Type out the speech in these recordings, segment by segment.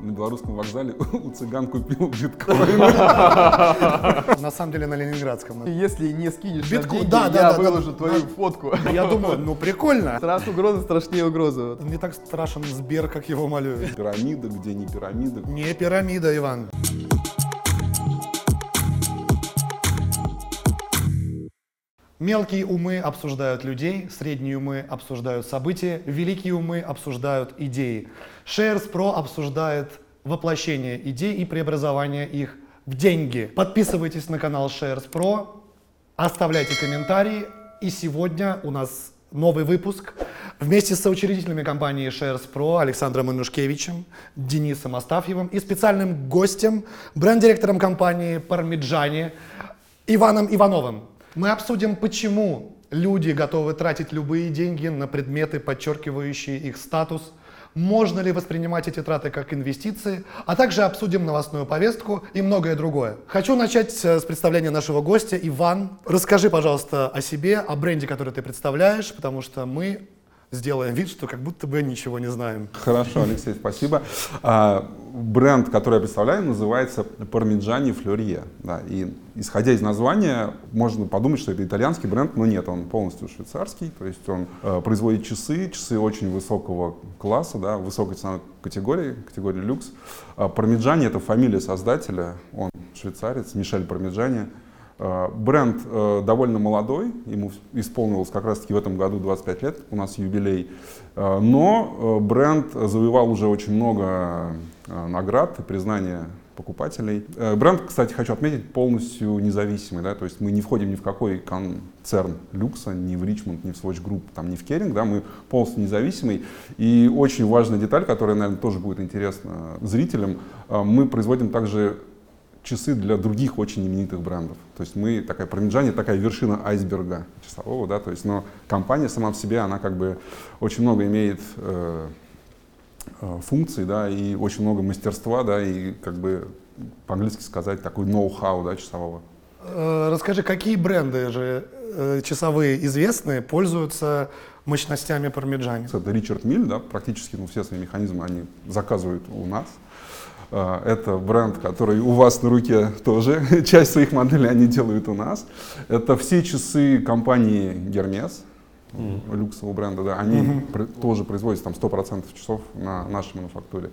на белорусском вокзале у цыган купил биткоин. На самом деле на Ленинградском. Если не скинешь Битку- деньги, да, да, я да, выложу да. твою Да. фотку. Я думаю, ну прикольно. Страх угрозы страшнее угрозы. Не так страшен Сбер, как его малюют. Пирамида, где не пирамида. Не пирамида, Иван. Мелкие умы обсуждают людей, средние умы обсуждают события, великие умы обсуждают идеи. Shares Pro обсуждает воплощение идей и преобразование их в деньги. Подписывайтесь на канал Shares Pro, оставляйте комментарии. И сегодня у нас новый выпуск вместе с соучредителями компании Shares Pro Александром Инушкевичем, Денисом Астафьевым и специальным гостем, бренд-директором компании Пармиджани Иваном Ивановым. Мы обсудим, почему люди готовы тратить любые деньги на предметы, подчеркивающие их статус, можно ли воспринимать эти траты как инвестиции, а также обсудим новостную повестку и многое другое. Хочу начать э, с представления нашего гостя. Иван, расскажи, пожалуйста, о себе, о бренде, который ты представляешь, потому что мы сделаем вид, что как будто бы ничего не знаем. Хорошо, Алексей, спасибо. А, Бренд, который я представляю, называется Пармиджани Флюрье. Да, и исходя из названия, можно подумать, что это итальянский бренд, но нет, он полностью швейцарский. То есть он э, производит часы, часы очень высокого класса, да, высокой ценовой категории, категории люкс. Пармиджани это фамилия создателя, он швейцарец, Мишель Пармиджани. Э, Бренд э, довольно молодой, ему исполнилось как раз-таки в этом году 25 лет, у нас юбилей. Э, Но бренд завоевал уже очень много наград и признания покупателей. Бренд, кстати, хочу отметить, полностью независимый, да, то есть мы не входим ни в какой концерн люкса, ни в Ричмонд, ни в Swatch Group, там, ни в Керинг, да, мы полностью независимый. И очень важная деталь, которая, наверное, тоже будет интересна зрителям, мы производим также часы для других очень именитых брендов. То есть мы такая Пармиджани, такая вершина айсберга часового, да, то есть, но компания сама в себе, она как бы очень много имеет э, э, функций, да, и очень много мастерства, да, и как бы по-английски сказать такой ноу-хау, да, часового. Э, Расскажи, какие бренды же э, часовые известные пользуются мощностями Пармиджани? Это Ричард Миль, да, практически ну, все свои механизмы они заказывают у нас. Э, Это бренд, который у вас на руке тоже. Часть своих моделей они делают у нас. Это все часы компании Hermes, люксового бренда, да, они пр- тоже производят там 100% часов на нашей мануфактуре.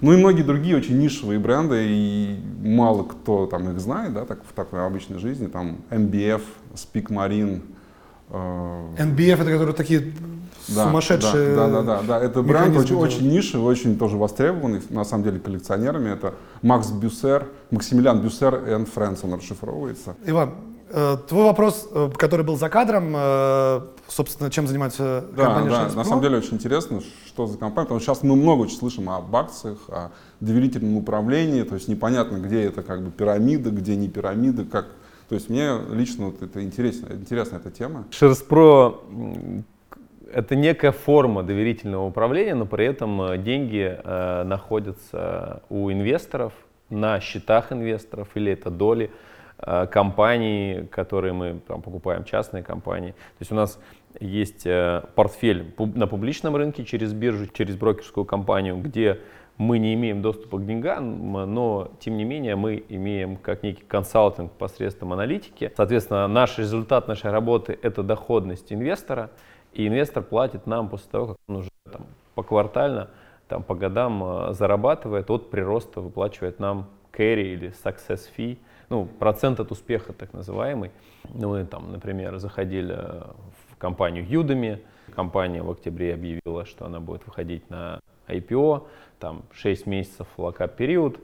Ну и многие другие очень нишевые бренды, и мало кто там их знает, да, так, в такой обычной жизни, там MBF, Speak Marine, NBF это которые такие да, сумасшедшие. Да, да, да, да. Это бренд очень, делают. очень нишевый, очень тоже востребованный, на самом деле, коллекционерами. Это Макс Бюссер, Максимилиан Бюссер и Friends, он расшифровывается. Иван, э, твой вопрос, э, который был за кадром, э, собственно, чем занимается Да, компания да, Shares на самом деле очень интересно, что за компания, потому что сейчас мы много очень слышим об акциях, о доверительном управлении, то есть непонятно, где это как бы пирамида, где не пирамида, как... То есть мне лично вот это интересно, интересна эта тема. Шерспро это некая форма доверительного управления, но при этом э, деньги э, находятся у инвесторов, на счетах инвесторов, или это доли э, компаний, которые мы там, покупаем, частные компании. То есть у нас есть э, портфель на публичном рынке через биржу, через брокерскую компанию, где мы не имеем доступа к деньгам, но тем не менее мы имеем как некий консалтинг посредством аналитики. Соответственно, наш результат нашей работы – это доходность инвестора, и инвестор платит нам после того, как он уже там, поквартально, там, по годам э, зарабатывает, от прироста выплачивает нам carry или success fee, ну, процент от успеха так называемый. Ну, мы там, например, заходили э, в компанию Udemy, компания в октябре объявила, что она будет выходить на IPO, там 6 месяцев локап-период,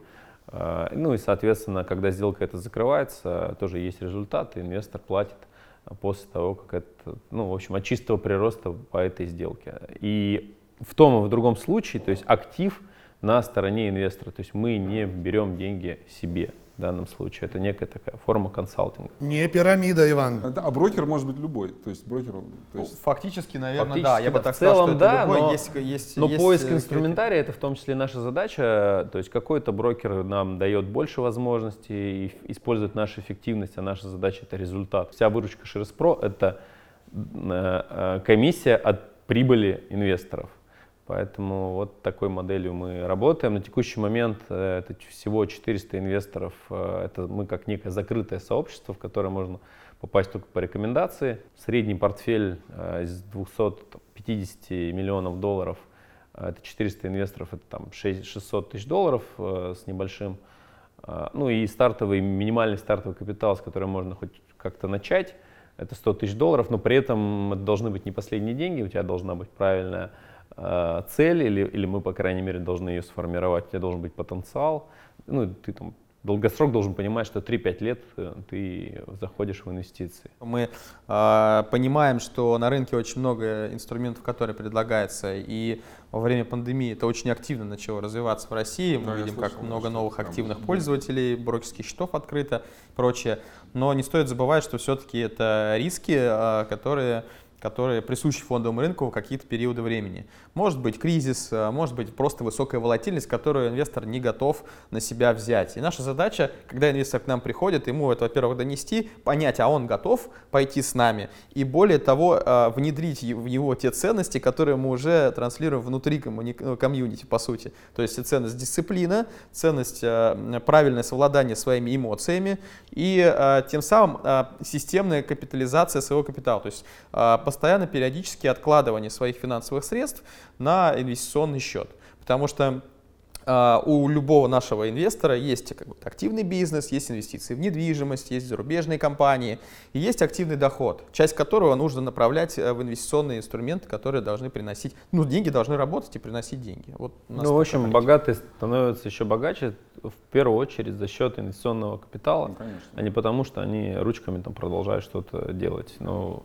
Э, ну и, соответственно, когда сделка эта закрывается, тоже есть результат, инвестор платит после того, как это, ну, в общем, от чистого прироста по этой сделке. И в том и в другом случае, то есть актив на стороне инвестора, то есть мы не берем деньги себе в данном случае, это некая такая форма консалтинга. Не пирамида, Иван. Это- а брокер может быть любой, то есть брокер... То есть Фактически, наверное, Фактически, да. Я бы так В сказал, целом, что это да, любой. но- есть, есть, Но есть, поиск э, инструментария это в том числе наша задача. То есть какой-то брокер нам дает больше возможностей и использует нашу эффективность, а наша задача это результат. Вся выручка Шерспро это э, э, комиссия от прибыли инвесторов. Поэтому вот такой моделью мы работаем. На текущий момент э, это всего 400 инвесторов. Э, это мы как некое закрытое сообщество, в которое можно попасть только по рекомендации. Средний портфель э, из 250 миллионов долларов, это 400 инвесторов, это там 600 тысяч долларов с небольшим. Ну и стартовый, минимальный стартовый капитал, с которым можно хоть как-то начать, это 100 тысяч долларов, но при этом это должны быть не последние деньги, у тебя должна быть правильная э, цель, или, или мы, по крайней мере, должны ее сформировать, у тебя должен быть потенциал, ну, ты там долгосрок должен понимать, что 3-5 лет э, ты заходишь в инвестиции. Мы э, понимаем, что на рынке очень много инструментов, которые предлагаются, и во время пандемии это очень активно начало развиваться в России. Мы Да, видим, слышал, как много новых активных пользователей, брокерских счетов открыто, прочее. Но не стоит забывать, что все-таки это риски, э, которые которые присущи фондовому рынку в какие-то периоды времени. Может быть кризис, э, может быть просто высокая волатильность, которую инвестор не готов на себя взять. И наша задача, когда инвестор к нам приходит, ему это, во-первых, донести, понять, а он готов пойти с нами, и более того, э, внедрить в него те ценности, которые мы уже транслируем внутри ну, комьюнити, по сути. То есть ценность дисциплина, ценность э, правильное совладание своими эмоциями и тем самым системная капитализация своего капитала. То есть постоянно, периодически откладывание своих финансовых средств на инвестиционный счет. Потому что а, у любого нашего инвестора есть как бы, активный бизнес, есть инвестиции в недвижимость, есть зарубежные компании, и есть активный доход, часть которого нужно направлять э, в инвестиционные инструменты, которые должны приносить, ну, деньги должны работать и приносить деньги. Вот Ну, в общем, политика. богатые становятся еще богаче в первую очередь за счет инвестиционного капитала, Ну, конечно. а не потому, что они ручками там продолжают что-то делать. Ну,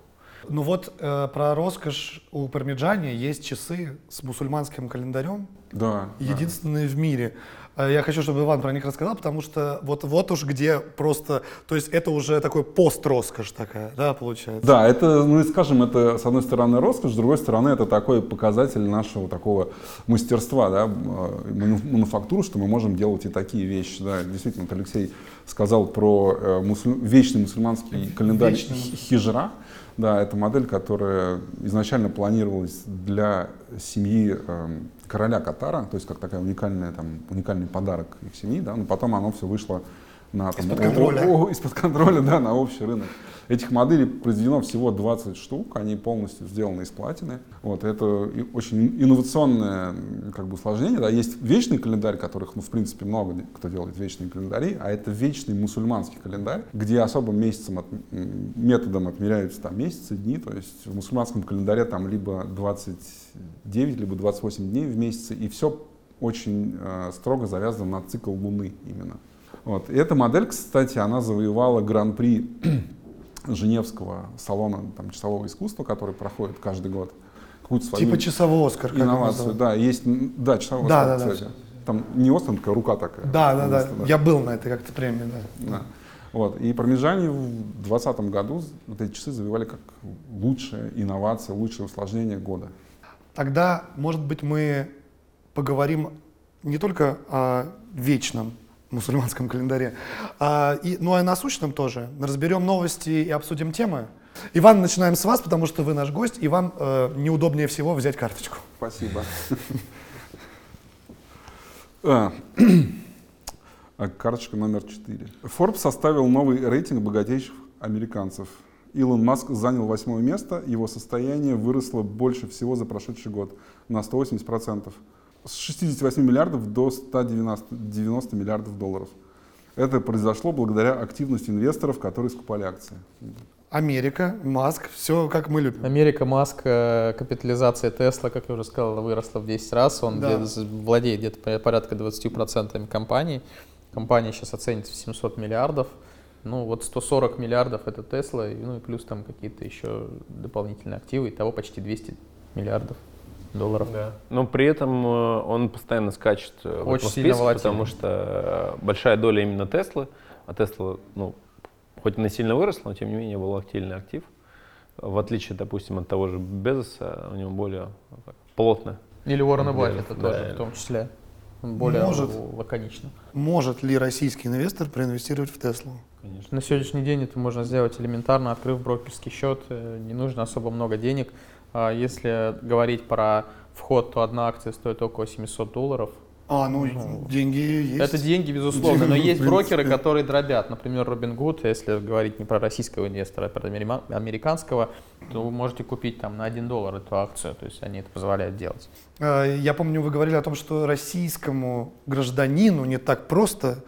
Ну вот э, про роскошь у Пармиджани есть часы с мусульманским календарем, Да. да. единственные в мире. Э, Я хочу, чтобы Иван про них рассказал, потому что вот, вот уж где просто, то есть это уже такой пост-роскошь такая, да, получается? Да, это, ну и скажем, это с одной стороны роскошь, с другой стороны это такой показатель нашего такого мастерства, да, э, ману- мануфактуры, что мы можем делать и такие вещи. Да. Действительно, вот Алексей сказал про э, мусуль- вечный мусульманский календарь Вечный хи- хижра. Да, это модель, которая изначально планировалась для семьи эм, короля Катара, то есть как такая уникальная, там, уникальный подарок их семьи, да, но потом оно все вышло на, там, Из-под контроля. о- о- из-под контроля, да, на общий рынок. Этих моделей произведено всего 20 штук, они полностью сделаны из платины. Вот, это очень инновационное как бы, усложнение. Да. Есть вечный календарь, которых, ну, в принципе, много кто делает вечные календари, а это вечный мусульманский календарь, где особым месяцем, от- методом отмеряются там месяцы, дни. То есть в мусульманском календаре там либо 29, либо 28 дней в месяце, и все очень э, строго завязано на цикл Луны именно. Вот. И эта модель, кстати, она завоевала гран-при Женевского салона там, часового искусства, который проходит каждый год. Какую-то свою Типа часового Оскар. инновацию. Да, есть, да, часовой Да, Оскар, да, да. кстати. Там не Остин, такая рука такая. Да, да, да. Я был на этой как-то премии, да. да. Вот. И пармижане в 2020 году вот эти часы завоевали как лучшая инновация, лучшее усложнение года. Тогда, может быть, мы поговорим не только о вечном мусульманском календаре, а и, и о насущном тоже. Разберем новости и обсудим темы. Иван, начинаем с вас, потому что вы наш гость, и вам э, неудобнее всего взять карточку. Спасибо. А, а, Карточка номер 4. Forbes составил новый рейтинг богатейших американцев. Илон Маск занял восьмое место, его состояние выросло больше всего за прошедший год, на 180%. С 68 миллиардов до 190 90 миллиардов долларов. Это произошло благодаря активности инвесторов, которые скупали акции. Америка, Маск, все как мы любим. Америка, Маск, э, капитализация Тесла, как я уже сказал, выросла в 10 раз. Он Да. владеет где-то по- порядка 20% компании. Компания сейчас оценится в 700 миллиардов. Ну вот 140 миллиардов это Тесла, и, ну и плюс там какие-то еще дополнительные активы. Итого почти 200 миллиардов долларов. Но при этом э, он постоянно скачет э, в Очень сильно волатильный. потому что э, большая доля именно Теслы, а Тесла, ну, хоть она сильно выросла, но тем не менее был активный актив. В отличие, допустим, от того же Безоса, у него более плотно. Или Уоррена Да, Баффета да. тоже, в том числе. Более Может. лаконично. Может ли российский инвестор проинвестировать в Теслу? Конечно. На сегодняшний день это можно сделать элементарно, открыв брокерский счет, не нужно особо много денег. А Если говорить про вход, то одна акция стоит около 700 долларов. А, ну, деньги есть. Это деньги, безусловно, но Ну, есть брокеры, которые дробят. Например, Robinhood, если говорить не про российского инвестора, а про американского, то вы можете купить там на 1 доллар эту акцию, то есть они это позволяют делать. Э, Я помню, вы говорили о том, что российскому гражданину не так просто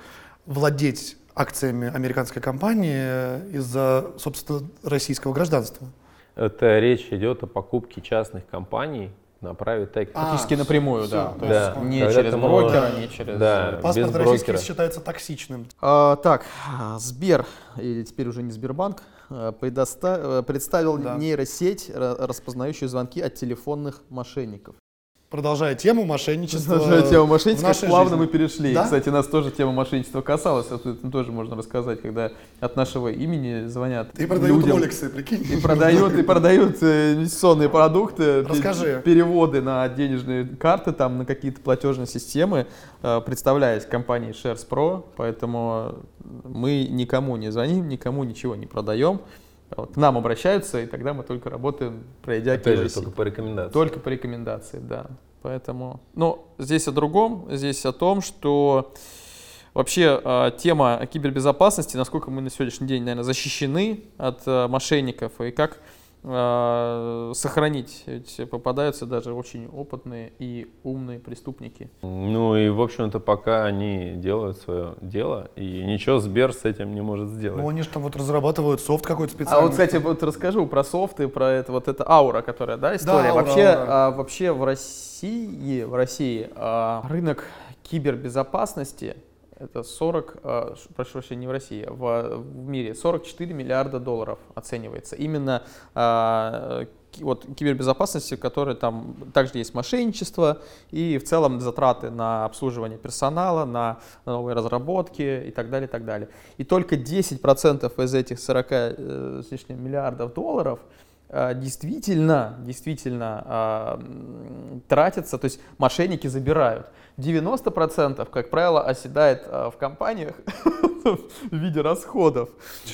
владеть акциями американской компании из-за, собственно, российского гражданства. Это речь идет о покупке частных компаний на private equity. А, Практически напрямую, всё, да. То да. есть не Когда через брокера, можешь- не через... Да. э, Паспорт без российский брокера. считается токсичным. А, так, а, Сбер, или теперь уже не Сбербанк, а, предоста- э, представил Да. нейросеть, ра- распознающую звонки от телефонных мошенников. Продолжая тему мошенничества. Продолжая тему мошенничества, как плавно жизни. мы перешли. Да? Кстати, нас тоже тема мошенничества касалась. Об этом тоже можно рассказать, когда от нашего имени звонят И продают людям. роликсы, прикинь. И продают, и продают э, инвестиционные продукты, Расскажи. переводы на денежные карты, там, на какие-то платежные системы, э, представляясь компанией Shares Pro, поэтому мы никому не звоним, никому ничего не продаем. Вот, К нам обращаются, и тогда мы только работаем, пройдя Опять же, только по рекомендации. Только по рекомендации, да. Поэтому, ну, здесь о другом, здесь о том, что вообще э, тема кибербезопасности, насколько мы на сегодняшний день, наверное, защищены от э, мошенников и как сохранить. Ведь попадаются даже очень опытные и умные преступники. Ну и, в общем-то, пока они делают свое дело, и ничего Сбер с этим не может сделать. Ну, они же там вот разрабатывают софт какой-то А специальный. вот, кстати, вот расскажу про софт и про это вот эта аура, которая, да, история. аура, вообще, аура. а, вообще в России, в России а, рынок кибербезопасности это 40, а, прошу прощения, не в России, а в, в мире 44 миллиарда долларов оценивается. Именно а, вот кибербезопасности, в которой там также есть мошенничество и в целом затраты на обслуживание персонала, на новые разработки и так далее, и так далее. И только 10% из этих 40 э, с лишним миллиардов долларов э, действительно, действительно а, м, тратятся, то есть мошенники забирают. 90%, как правило, оседает а, в компаниях в виде расходов.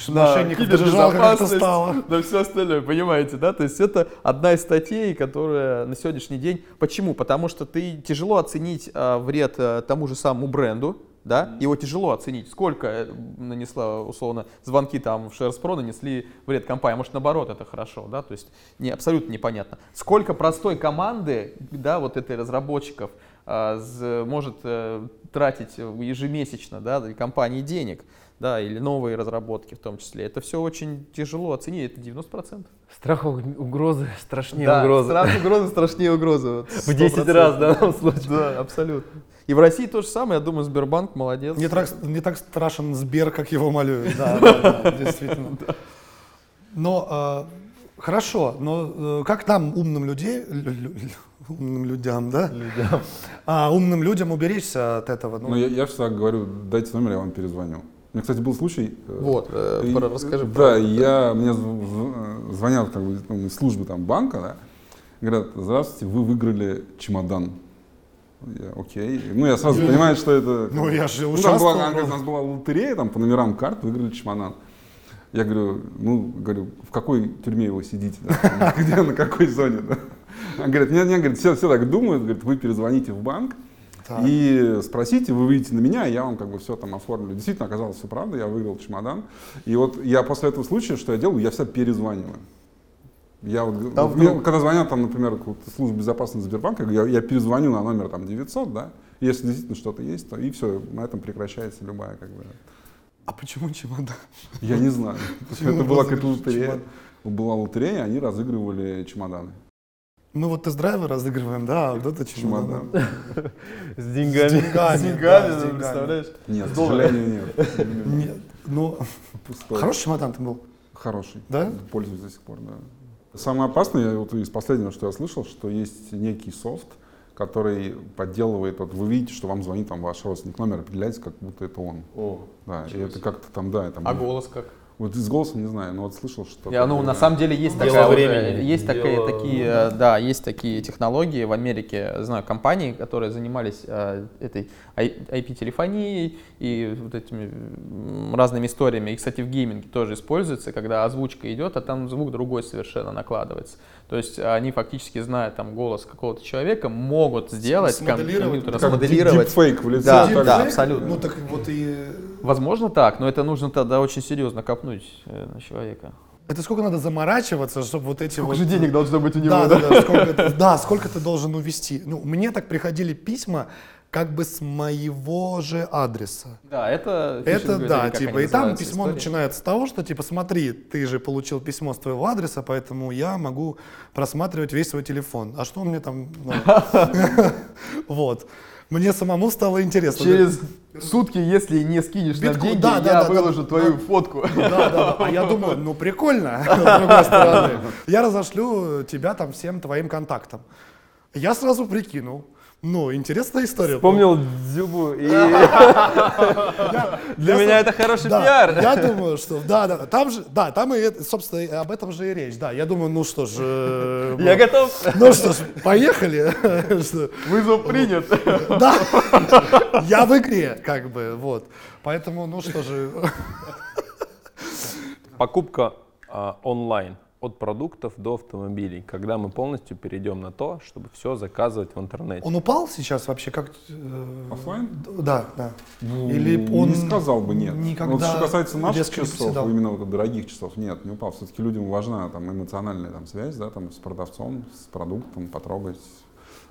на кибербезопасность, на все остальное, понимаете, да? То есть это одна из статей, которая на сегодняшний день... Почему? Потому что ты тяжело оценить а, вред а, тому же самому бренду, да, его тяжело оценить, сколько э, нанесла, условно, звонки там в Shares Pro нанесли вред компании, может, наоборот, это хорошо, да, то есть не, абсолютно непонятно. Сколько простой команды, да, вот этой разработчиков может э, тратить ежемесячно, да, для компании денег, да, или новые разработки в том числе, это все очень тяжело оценить, это 90%. Страх уг- угрозы страшнее Да, угрозы. страх угрозы страшнее угрозы. вот, В 10 100%. раз в данном случае. Да, абсолютно. И в России то же самое, я думаю, Сбербанк молодец. Не так, не так страшен Сбер, как его малюют. Да, да, да, действительно. Но э, хорошо, но э, как нам, умным людей, лю- лю- умным людям, да? А, умным людям уберечься от этого? Ну, Ну, я, я всегда говорю, дайте номер, я вам перезвоню. У меня, кстати, был случай. э, Вот, э, и- про- расскажи Да, про- я, мне зв- зв- звонят как бы, ну, из службы там, банка, да, говорят, здравствуйте, вы выиграли чемодан. Я, окей. Ну, я сразу понимаю, что это... Ну, я же Ну, там была, участвовал. у нас была лотерея, там по номерам карт выиграли чемодан. Я говорю, ну, говорю, в какой тюрьме вы сидите? да? Где, на какой зоне? да? Она говорит, нет, нет, говорит, все, все так думают, говорит, вы перезвоните в банк Так. и спросите, вы выйдете на меня, я вам как бы все там оформлю. Действительно, оказалось все правда, я выиграл чемодан. И вот я после этого случая, что я делаю, я всегда перезваниваю. Я вот, А вот мне, когда звонят там, например, службу безопасности Сбербанка, я, я перезвоню на номер там 900, да, если действительно что-то есть, то и все, на этом прекращается любая как бы. А почему чемодан? Я не знаю. Это была какая-то лотерея. Была лотерея, они разыгрывали чемоданы. Мы вот тест-драйвы разыгрываем, да, а вот это чемодан. С С деньгами. деньгами, С да, деньгами, с ну, деньгами. представляешь? Нет, к сожалению, нет. Нет, ну, Пустой. хороший чемодан ты был. Хороший. Да? Пользуюсь до сих пор, да. Самое опасное, вот из последнего, что я слышал, что есть некий софт, который подделывает, вот вы видите, что вам звонит там ваш родственник, номер определяется, как будто это он. О, Да, и это как-то там, да, это А голос как? Вот из голоса не знаю, но вот слышал, что... Я, ну, на самом деле есть такая времени. есть Дело- такие, такие, э, да, есть такие технологии в Америке, знаю, компании, которые занимались э, этой IP-телефонией и вот этими разными историями. И, кстати, в гейминге тоже используется, когда озвучка идет, а там звук другой совершенно накладывается. То есть они фактически, зная там голос какого-то человека, могут сделать, компьютер Как смоделировать. дипфейк в лице. Да, да, же. абсолютно. Ну так вот и... Возможно так, но это нужно тогда очень серьезно копнуть э, на человека. Это сколько надо заморачиваться, чтобы вот эти вот... должно быть у Да, да, да, сколько, это- да, сколько ты должен увести. Ну, мне так приходили письма как бы с моего же адреса. Да, это... Это фишинговые да, типа, и там письмо истории. начинается с того, что типа, смотри, ты же получил письмо с твоего адреса, поэтому я могу просматривать весь свой телефон. А что мне там? ну, Вот. Мне самому стало интересно. Через сутки, если не скинешь нам Биткоин, деньги, да, да, я да, выложу да, твою да. фотку. Да, да, да. А я думаю, ну прикольно, с другой стороны. Я разошлю тебя там всем твоим контактам. Я сразу прикинул. Ну, интересная история. Вспомнил Дзюбу и для меня это хороший Да, пиар. Я думаю, что да, да, там же, да, там и, собственно, и об этом же и речь. Да, я думаю, ну что ж, э, Я готов. ну что ж, поехали. Вызов принят. Да, я в игре, как бы, вот. Поэтому, ну что же, Покупка а, онлайн от продуктов до автомобилей, когда мы полностью перейдем на то, чтобы все заказывать в интернете. он упал сейчас вообще как? э, Оффлайн? Да, да. Ну, Или он не сказал бы нет. никогда вот что касается наших часов, именно вот дорогих часов, нет, не упал. Все-таки людям важна там эмоциональная там связь, да, там с продавцом, с продуктом, потрогать.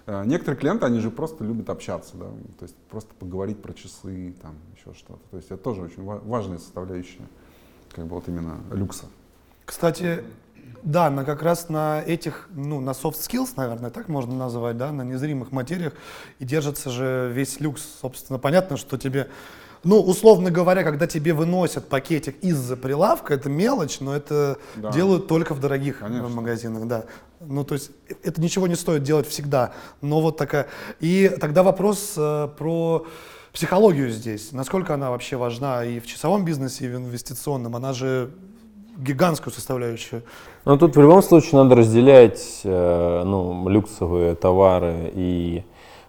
Э, Некоторые клиенты, они же просто любят общаться, да, то есть просто поговорить про часы, там еще что-то. То есть это тоже очень ва- важная составляющая, как бы вот именно люкса. Кстати, да, на как раз на этих, ну, на soft skills, наверное, так можно назвать, да, на незримых материях и держится же весь люкс. Собственно, понятно, что тебе, ну, условно говоря, когда тебе выносят пакетик из-за прилавка, это мелочь, но это Да. делают только в дорогих э, Конечно. магазинах, да. Ну, то есть э, это ничего не стоит делать всегда, но вот такая. И тогда вопрос э, про психологию здесь. Насколько она вообще важна и в часовом бизнесе, и в инвестиционном. Она же гигантскую составляющую. Но тут в любом случае надо разделять э, ну, люксовые товары и,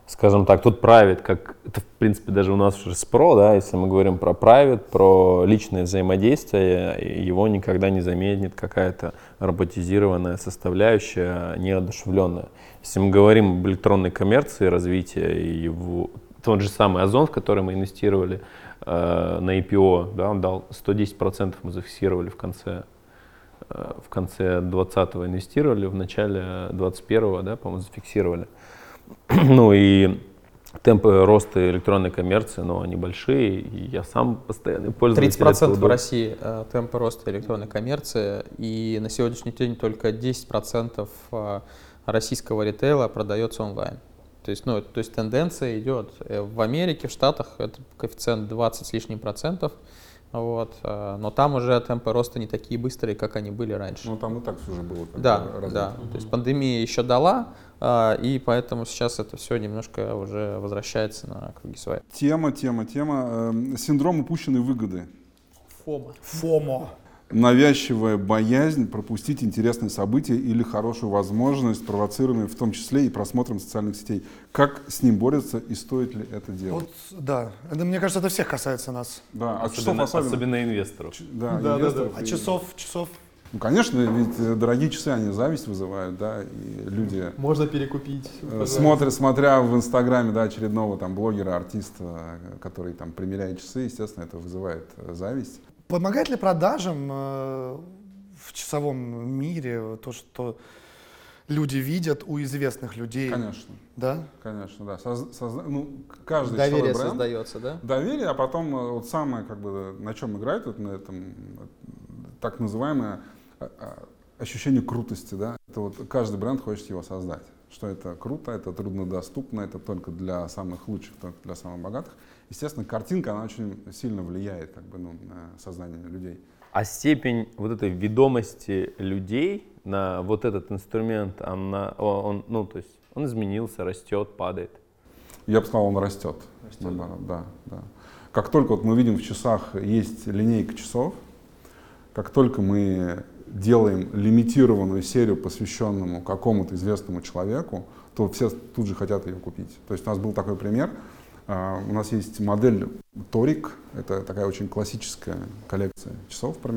скажем так, тут private, как это в принципе даже у нас уже с про, да, если мы говорим про private, про личное взаимодействие, его никогда не заменит какая-то роботизированная составляющая, неодушевленная. Если мы говорим об электронной коммерции, развитии в тот же самый Озон, в который мы инвестировали э, на IPO, да, он дал 110% мы зафиксировали в конце э, в конце 20-го инвестировали, в начале 21-го, да, по-моему, зафиксировали. ну и темпы роста электронной коммерции, ну, они большие, и я сам постоянный пользователь. 30% этого в России э, темпы роста электронной коммерции, и на сегодняшний день только 10% э, российского ритейла продается онлайн. То есть, ну, то есть тенденция идет. Э, В Америке, в Штатах это коэффициент 20 с лишним процентов, вот, э, но там уже темпы роста не такие быстрые, как они были раньше. Ну там и так все уже было. как Да, бы развито. да. То есть пандемия еще дала, а, и поэтому сейчас это все немножко уже возвращается на круги своя. Тема, тема, тема. эм, Синдром упущенной выгоды. Фома. ФОМО. Навязчивая боязнь пропустить интересные события или хорошую возможность, провоцируемые в том числе и просмотром социальных сетей. Как с ним борются и стоит ли это делать? Вот, да. Это, мне кажется, это всех касается нас. Да, а часов Особенно, особенно. особенно инвесторов. Ч- Да, инвесторов А и- часов, часов. Ну, конечно, ведь э, дорогие часы, они зависть вызывают, да, и люди Можно перекупить. э, смотря, смотря в Инстаграме, да, очередного там блогера, артиста, э, который там примеряет часы, естественно, это вызывает э, зависть. Помогает ли продажам э, в часовом мире то, что люди видят у известных людей? Конечно, Да? конечно, да. Соз- созда- ну, каждый Доверие бренд, создается, да? доверие, а потом э, вот самое, как бы, на чем играет вот на этом э, так называемое а, ощущение крутости, да. Это вот каждый бренд хочет его создать. Что это круто, это труднодоступно, это только для самых лучших, только для самых богатых. Естественно, картинка, она очень сильно влияет как бы, ну, на сознание людей. А степень вот этой ведомости людей на вот этот инструмент, она, он, ну, то есть он изменился, растет, падает. Я бы сказал, он растет. наоборот, да, да. Как только вот мы видим в часах есть линейка часов, как только мы делаем лимитированную серию, посвященному какому-то известному человеку, то все тут же хотят ее купить. То есть у нас был такой пример. А, у нас есть модель Торик, это такая очень классическая коллекция часов в то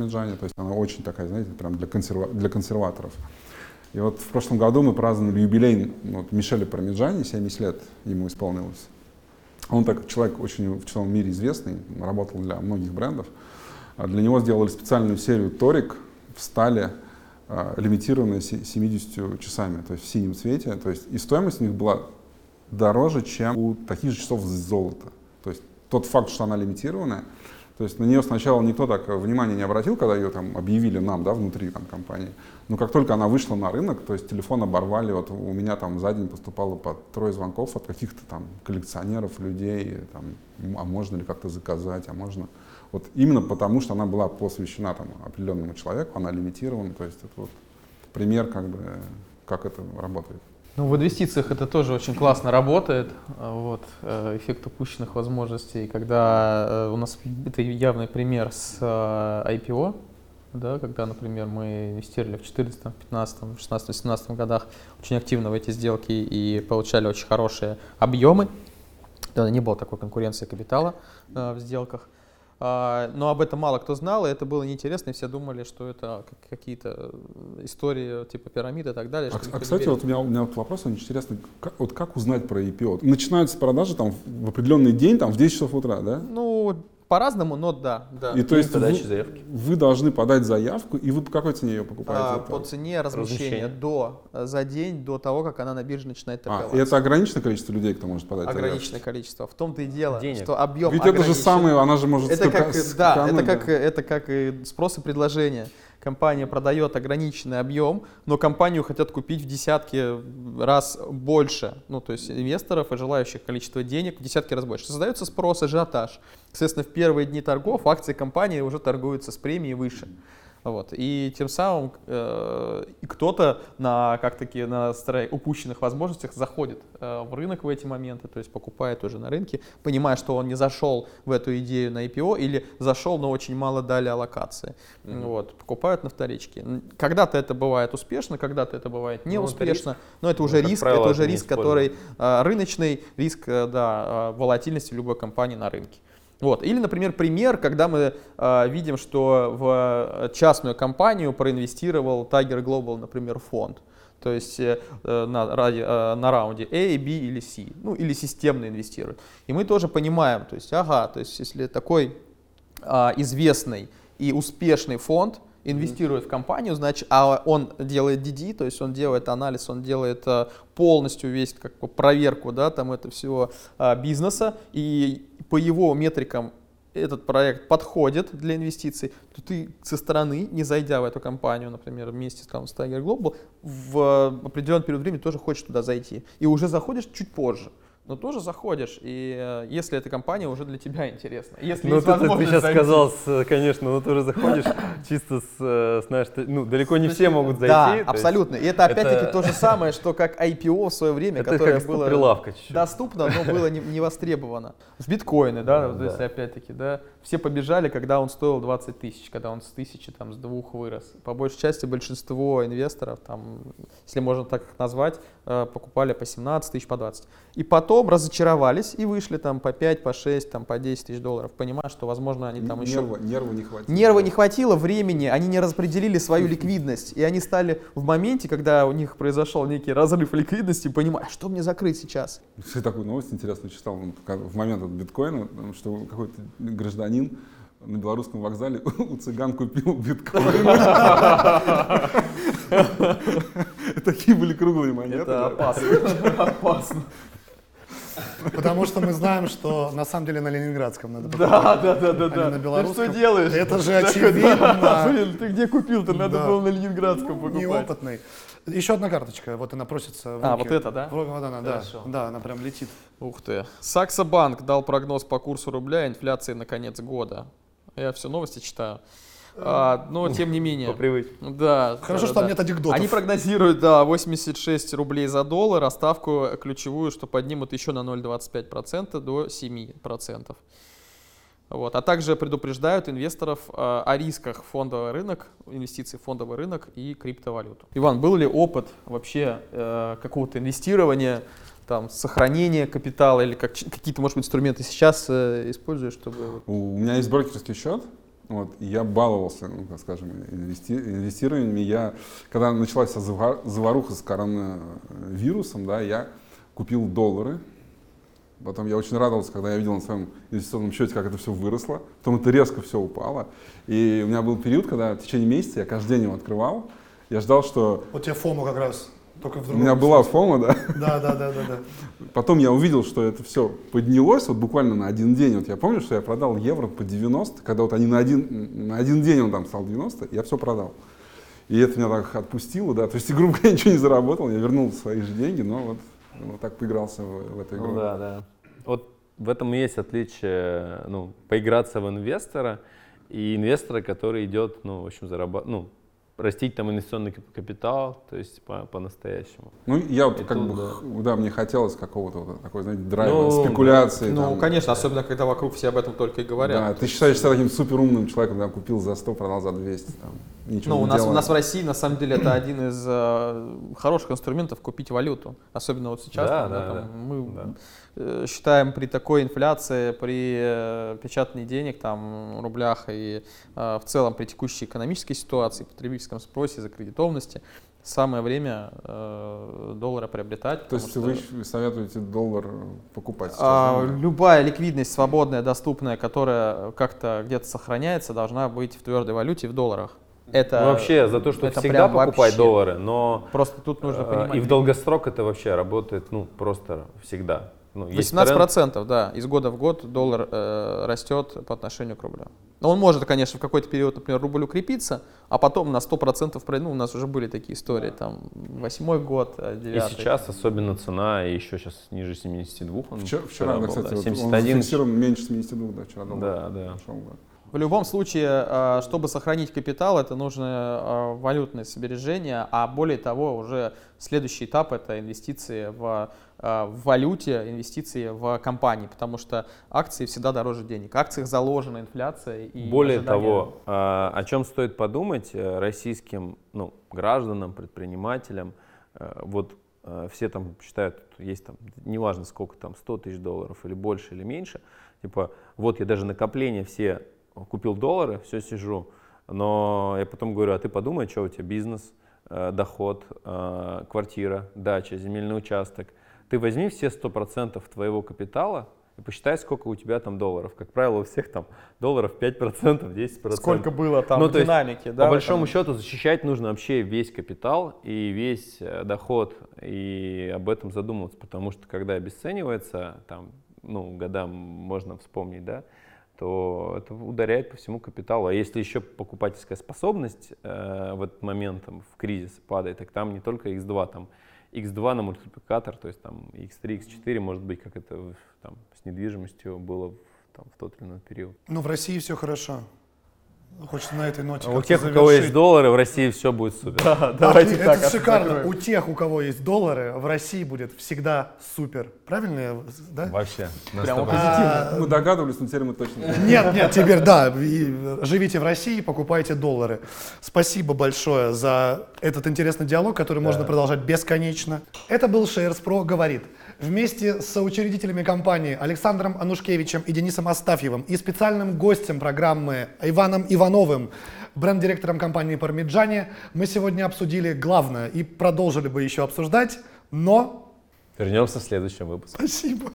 есть она очень такая, знаете, прям для, консерва для консерваторов. И вот в прошлом году мы праздновали юбилей вот, Мишеля Пармиджани, 70 лет ему исполнилось. Он так человек очень в часовом мире известный, работал для многих брендов. А для него сделали специальную серию Торик в стали, а, лимитированная 70 часами, то есть в синем цвете. То есть и стоимость у них была дороже, чем у таких же часов золота. То есть тот факт, что она лимитированная, то есть на нее сначала никто так внимания не обратил, когда ее там объявили нам, да, внутри там, компании. Но как только она вышла на рынок, то есть телефон оборвали, вот у меня там за день поступало по трое звонков от каких-то там коллекционеров, людей, там, а можно ли как-то заказать, а можно. Вот именно потому, что она была посвящена там определенному человеку, она лимитирована, то есть это вот пример как бы, как это работает. Ну, в инвестициях это тоже очень классно работает. А, вот, э, эффект упущенных возможностей, когда э, у нас это явный пример с э, IPO, да, когда, например, мы инвестировали в 2014, 2015, 2016, 2017 годах очень активно в эти сделки и получали очень хорошие объемы. Да, не было такой конкуренции капитала в сделках. А, но об этом мало кто знал, и это было неинтересно, и все думали, что это какие-то истории типа пирамиды и так далее. А, а кстати, вот у меня, у меня вот вопрос, очень интересный, как, вот как узнать про IPO? Начинаются продажи там в определенный день, там в 10 часов утра, да? Ну, по-разному, но да. да. И то есть подачи вы, заявки. вы должны подать заявку, и вы по какой цене ее покупаете? А, по цене размещения, до, за день до того, как она на бирже начинает А, торговаться. и это ограниченное количество людей, кто может подать Ограниченное количество. В том-то и дело, Денег. что объем заявку? Ведь это же ограничен. самое, она же может Это как, да, это как, это как и спрос и предложение. Компания продает ограниченный объем, но компанию хотят купить в десятки раз больше. Ну, то есть инвесторов и желающих количество денег в десятки раз больше. Создается спрос, ажиотаж. Соответственно, в первые дни торгов акции компании уже торгуются с премией выше. Вот. И тем самым э, кто-то на как таки на стра- упущенных возможностях заходит э, в рынок в эти моменты, то есть покупает уже на рынке, понимая, что он не зашел в эту идею на IPO или зашел, но очень мало дали аллокации. Вот. Покупают на вторичке. Когда-то это бывает успешно, когда-то это бывает Ну, неуспешно, но это уже как риск, правило, это уже риск, который э, рыночный, риск э, да, э, волатильности любой компании на рынке. Вот. Или, например, пример, когда мы э, видим, что в частную компанию проинвестировал Tiger Global, например, фонд. То есть э, э, на, ради, э, на раунде A, B или C. Ну, или системно инвестирует. И мы тоже понимаем, то есть, ага, то есть если такой а, известный и успешный фонд инвестирует в компанию, значит, а он делает DD, то есть он делает анализ, он делает а, полностью весь как бы проверку, да, там это всего а, бизнеса, и по его метрикам этот проект подходит для инвестиций, то ты со стороны, не зайдя в эту компанию, например, вместе с, там, Tiger Global, в определенный период времени тоже хочешь туда зайти. И уже заходишь чуть позже. Но тоже заходишь, и э, если эта компания уже для тебя интересна. Если Ну, ты, ты- ты сейчас зайти. сказал, с, конечно, ну ты уже заходишь чисто с, э, знаешь, ну далеко не все могут зайти. Да, есть абсолютно. И это опять-таки это- то же самое, что как IPO в свое время, Это которое было прилавка чуть-чуть. доступно, но было не, не востребовано. С биткоины, да, Да. если опять-таки, да, все побежали, когда он стоил 20 тысяч, когда он с тысячи, там, с двух вырос. По большей части большинство инвесторов, там, если можно так их назвать, э, покупали по 17 тысяч, по 20. И потом разочаровались и вышли там по 5, по 6, там, по 10 тысяч долларов, понимая, что, возможно, они там еще... Нерва, нерва не хватит. Нерва не хватило, времени, они не распределили свою ликвидность. И они стали в моменте, когда у них произошел некий разрыв ликвидности, понимая, что мне закрыть сейчас. Я такую новость интересную читал в момент от биткоина, что какой-то гражданин на белорусском вокзале у цыган купил биткоин. Такие были круглые монеты. да. опасно. Опасно. Потому что мы знаем, что на самом деле на Ленинградском надо Да, да, да, да, А не да. на Ты белорусском? что делаешь? Это же очевидно. да, Блин, ты где купил-то? Надо Да. было на Ленинградском покупать. Неопытный. Еще одна карточка, вот она просится в А, руки. вот эта, да? Вот она, да. Хорошо. Да, она прям летит. Ух ты. Саксо Банк дал прогноз по курсу рубля инфляции на конец года. Я все новости читаю. А, но тем не менее. По привычке. Да. Хорошо, да, что да. там нет анекдотов. Они прогнозируют, да, 86 рублей за доллар, а ставку ключевую, что поднимут еще на 0,25% до 7%. Вот, а также предупреждают инвесторов э, о рисках фондовый рынок, инвестиций в фондовый рынок и криптовалюту. Иван, был ли опыт вообще э, какого-то инвестирования, там, сохранения капитала или как, какие-то, может быть, инструменты сейчас э, используешь, чтобы... У меня есть брокерский счет, вот, и я баловался, ну, так скажем, инвести- инвестированиями. Я, когда началась заваруха с коронавирусом, да, я купил доллары. Потом я очень радовался, когда я видел на своем инвестиционном счете, как это все выросло. Потом это резко все упало. И у меня был период, когда в течение месяца я каждый день его открывал. Я ждал, что Вот тебе фому как раз, только в у меня была фома, да. Да, да, да, да, да. Потом я увидел, что это все поднялось, вот буквально на один день. Вот я помню, что я продал евро по 90, когда вот они на один, на один день он там стал 90, я все продал. И это меня так отпустило, да. То есть, грубо говоря, ничего не заработал, я вернул свои же деньги, но вот, вот так поигрался в, в эту игру. Ну да, да. Вот в этом и есть отличие, ну, поиграться в инвестора и инвестора, который идет, ну, в общем, зарабатывать, ну, растить там инвестиционный кап- капитал, то есть по- по-настоящему. Ну, я вот И как тут, бы, да. да, мне хотелось какого-то вот такой, знаете, драйва, Ну, спекуляции. Ну, там. конечно, особенно когда вокруг все об этом только и говорят. Да, ты считаешь себя таким суперумным человеком, когда купил за 100, продал за 200, там, ничего Ну, не у нас, у делая. нас в России, на самом деле, это один из э, хороших инструментов купить валюту. Особенно вот сейчас. Да, там, да, там, да. Мы Да. Э, считаем при такой инфляции, при э, печатании денег, там, рублях и э, в целом при текущей экономической ситуации, потребительском спросе, закредитованности, самое время э, доллара приобретать. То есть потому вы что- советуете доллар покупать сейчас? а, любая ликвидность свободная, доступная, которая как-то где-то сохраняется, должна быть в твердой валюте в долларах. Это Ну, вообще за то, чтобы это всегда покупать вообще. доллары, но Просто тут нужно понимать. и в долгосрок это вообще работает, ну, просто всегда. Ну, есть 18 тренд. процентов, да, из года в год доллар э, растет по отношению к рублю. Но он может, конечно, в какой-то период, например, рубль укрепиться, а потом на 100 процентов пройду. У нас уже были такие истории, там, восьмой год, э, И девятый. сейчас особенно цена, и еще сейчас ниже 72 он Вчера, вчера, да, был, кстати, вот он 71. зафиксирован меньше 72, да, вчера доллар Да, да. пошел, да. В любом случае, э, чтобы сохранить капитал, это нужно э, валютное сбережение, а более того, уже следующий этап это инвестиции в, э, в валюте, инвестиции в компании, потому что акции всегда дороже денег. В акциях заложена инфляция и Более ожидания. того, о чем стоит подумать российским ну, гражданам, предпринимателям, вот все там считают, есть там, неважно сколько там, 100 тысяч долларов или больше или меньше, типа, вот я даже накопления все купил доллары, все сижу, но я потом говорю, а ты подумай, что у тебя бизнес, э, доход, э, квартира, дача, земельный участок. Ты возьми все 100% твоего капитала и посчитай, сколько у тебя там долларов. Как правило, у всех там долларов 5%, 10%. Сколько было там Ну, в то есть, динамике, да? По большому этом? счету защищать нужно вообще весь капитал и весь э, доход, и об этом задумываться, потому что когда обесценивается, там, ну, годам можно вспомнить, да, то это ударяет по всему капиталу. А если еще покупательская способность э, в этот момент там, в кризис падает, так там не только X2, там X2 на мультипликатор, то есть там X3, X4, может быть, как это там, с недвижимостью было в, там, в тот или иной период. Ну, в России все хорошо. Хочется на этой ноте А у тех, у кого есть доллары, в России все будет супер. Да, давайте Отли- так. Это шикарно. закроем. У тех, у кого есть доллары, в России будет всегда супер. Правильно я, да? Вообще. Прямо А, Мы догадывались, но теперь мы точно. Нет, нет, теперь да, живите в России, покупайте доллары. Спасибо большое за этот интересный диалог, который можно продолжать бесконечно. Это был Shares Pro говорит. Вместе с соучредителями компании Александром Анушкевичем и Денисом Астафьевым и специальным гостем программы Иваном Ивановым, бренд-директором компании Пармиджани, мы сегодня обсудили главное и продолжили бы еще обсуждать, но Вернемся в следующем выпуске. спасибо.